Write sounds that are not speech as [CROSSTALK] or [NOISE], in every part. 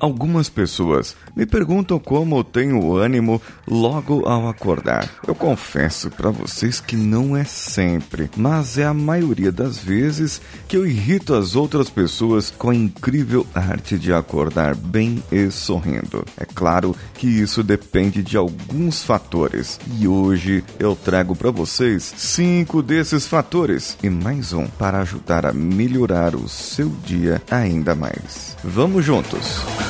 Algumas pessoas me perguntam como tenho ânimo logo ao acordar. Eu confesso para vocês que não é sempre, mas é a maioria das vezes que eu irrito as outras pessoas com a incrível arte de acordar bem e sorrindo. É claro que isso depende de alguns fatores e hoje eu trago para vocês cinco desses fatores e mais um para ajudar a melhorar o seu dia ainda mais. Vamos juntos!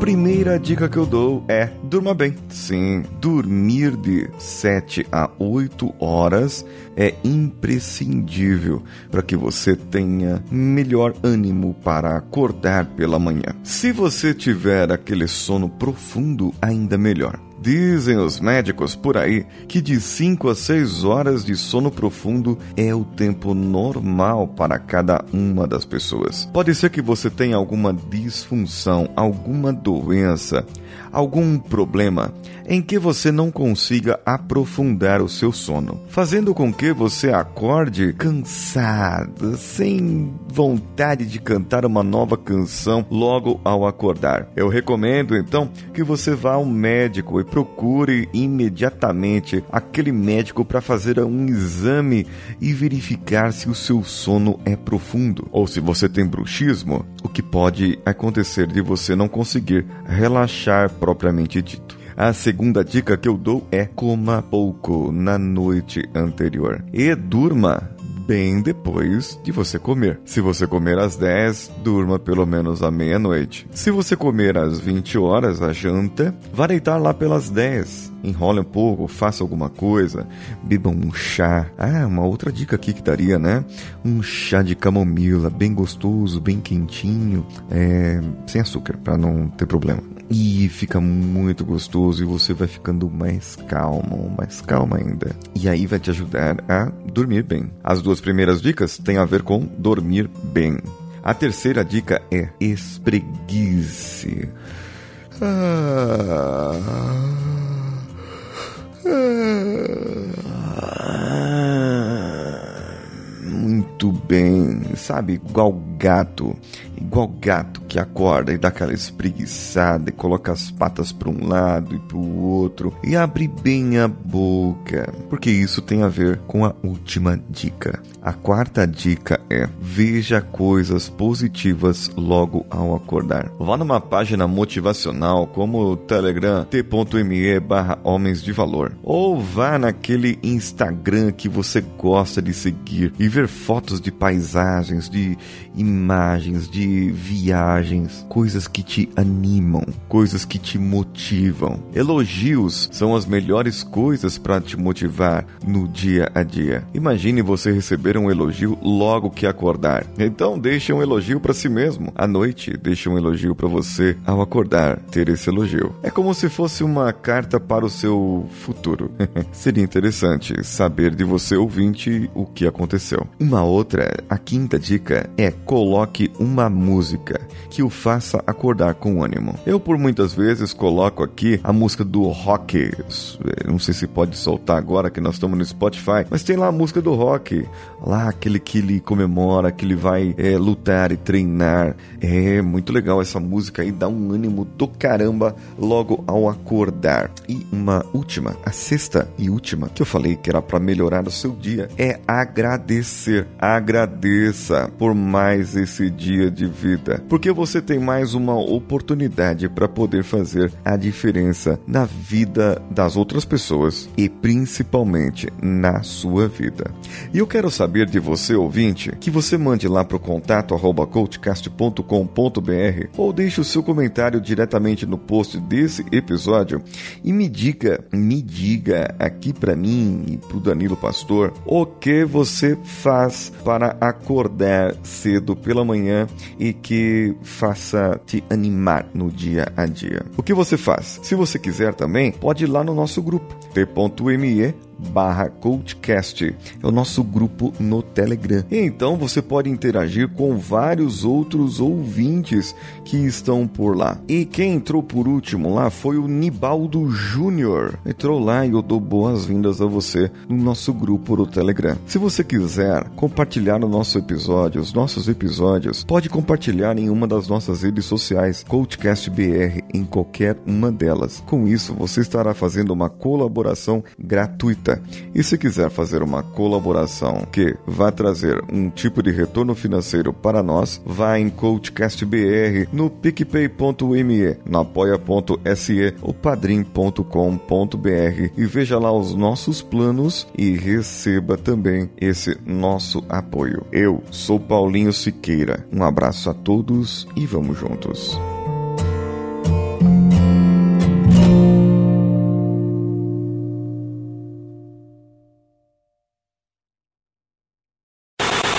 Primeira dica que eu dou é durma bem. Sim, dormir de 7 a 8 horas é imprescindível para que você tenha melhor ânimo para acordar pela manhã. Se você tiver aquele sono profundo, ainda melhor. Dizem os médicos por aí que de 5 a 6 horas de sono profundo é o tempo normal para cada uma das pessoas. Pode ser que você tenha alguma disfunção, alguma doença, algum problema em que você não consiga aprofundar o seu sono, fazendo com que você acorde cansado, sem vontade de cantar uma nova canção logo ao acordar. Eu recomendo então que você vá ao médico e procure imediatamente aquele médico para fazer um exame e verificar se o seu sono é profundo ou se você tem bruxismo, o que pode acontecer de você não conseguir relaxar propriamente dito. A segunda dica que eu dou é coma pouco na noite anterior e durma bem depois de você comer. Se você comer às 10, durma pelo menos à meia-noite. Se você comer às 20 horas, a janta, vá deitar lá pelas 10. Enrole um pouco, faça alguma coisa, beba um chá. Ah, uma outra dica aqui que daria, né? Um chá de camomila, bem gostoso, bem quentinho, é, sem açúcar, para não ter problema. E fica muito gostoso e você vai ficando mais calmo, mais calma ainda. E aí vai te ajudar a dormir bem. As duas primeiras dicas têm a ver com dormir bem. A terceira dica é espreguice. Ah, ah, muito bem, sabe? Igual gato, igual gato que acorda e dá aquela espreguiçada e coloca as patas para um lado e para o outro e abre bem a boca, porque isso tem a ver com a última dica. A quarta dica é: veja coisas positivas logo ao acordar. Vá numa página motivacional como o Telegram t.me barra Homens de Valor ou vá naquele Instagram que você gosta de seguir e ver fotos de paisagens, de imagens, de viagens, coisas que te animam, coisas que te motivam. Elogios são as melhores coisas para te motivar no dia a dia. Imagine você receber um elogio logo que acordar. Então deixe um elogio para si mesmo. À noite, deixe um elogio para você ao acordar, ter esse elogio. É como se fosse uma carta para o seu futuro. [LAUGHS] Seria interessante saber de você ouvinte o que aconteceu. Uma outra, a quinta dica é coloque uma música que o faça acordar com ânimo. Eu por muitas vezes coloco aqui a música do rock. Não sei se pode soltar agora que nós estamos no Spotify, mas tem lá a música do rock, lá aquele que ele comemora, que ele vai é, lutar e treinar. É muito legal essa música aí, dá um ânimo do caramba logo ao acordar. E uma última, a sexta e última que eu falei que era para melhorar o seu dia é agradecer. Agradeça por mais esse dia de vida, porque você tem mais uma oportunidade para poder fazer a diferença na vida das outras pessoas e principalmente na sua vida. E eu quero saber de você, ouvinte, que você mande lá para o contato arroba coachcast.com.br ou deixe o seu comentário diretamente no post desse episódio e me diga, me diga aqui para mim e para o Danilo Pastor o que você faz para acordar cedo pela manhã e que faça te animar no dia a dia. O que você faz? Se você quiser também, pode ir lá no nosso grupo t.me barra coachcast é o nosso grupo no Telegram. Então você pode interagir com vários outros ouvintes que estão por lá. E quem entrou por último lá foi o Nibaldo Júnior. Entrou lá e eu dou boas-vindas a você no nosso grupo no Telegram. Se você quiser compartilhar o nosso episódio, os nossos episódios, pode compartilhar em uma das nossas redes sociais, Coachcast BR, em qualquer uma delas. Com isso, você estará fazendo uma colaboração e se quiser fazer uma colaboração que vai trazer um tipo de retorno financeiro para nós, vá em CoachCastBR no picpay.me, no apoia.se ou padrim.com.br e veja lá os nossos planos e receba também esse nosso apoio. Eu sou Paulinho Siqueira. Um abraço a todos e vamos juntos.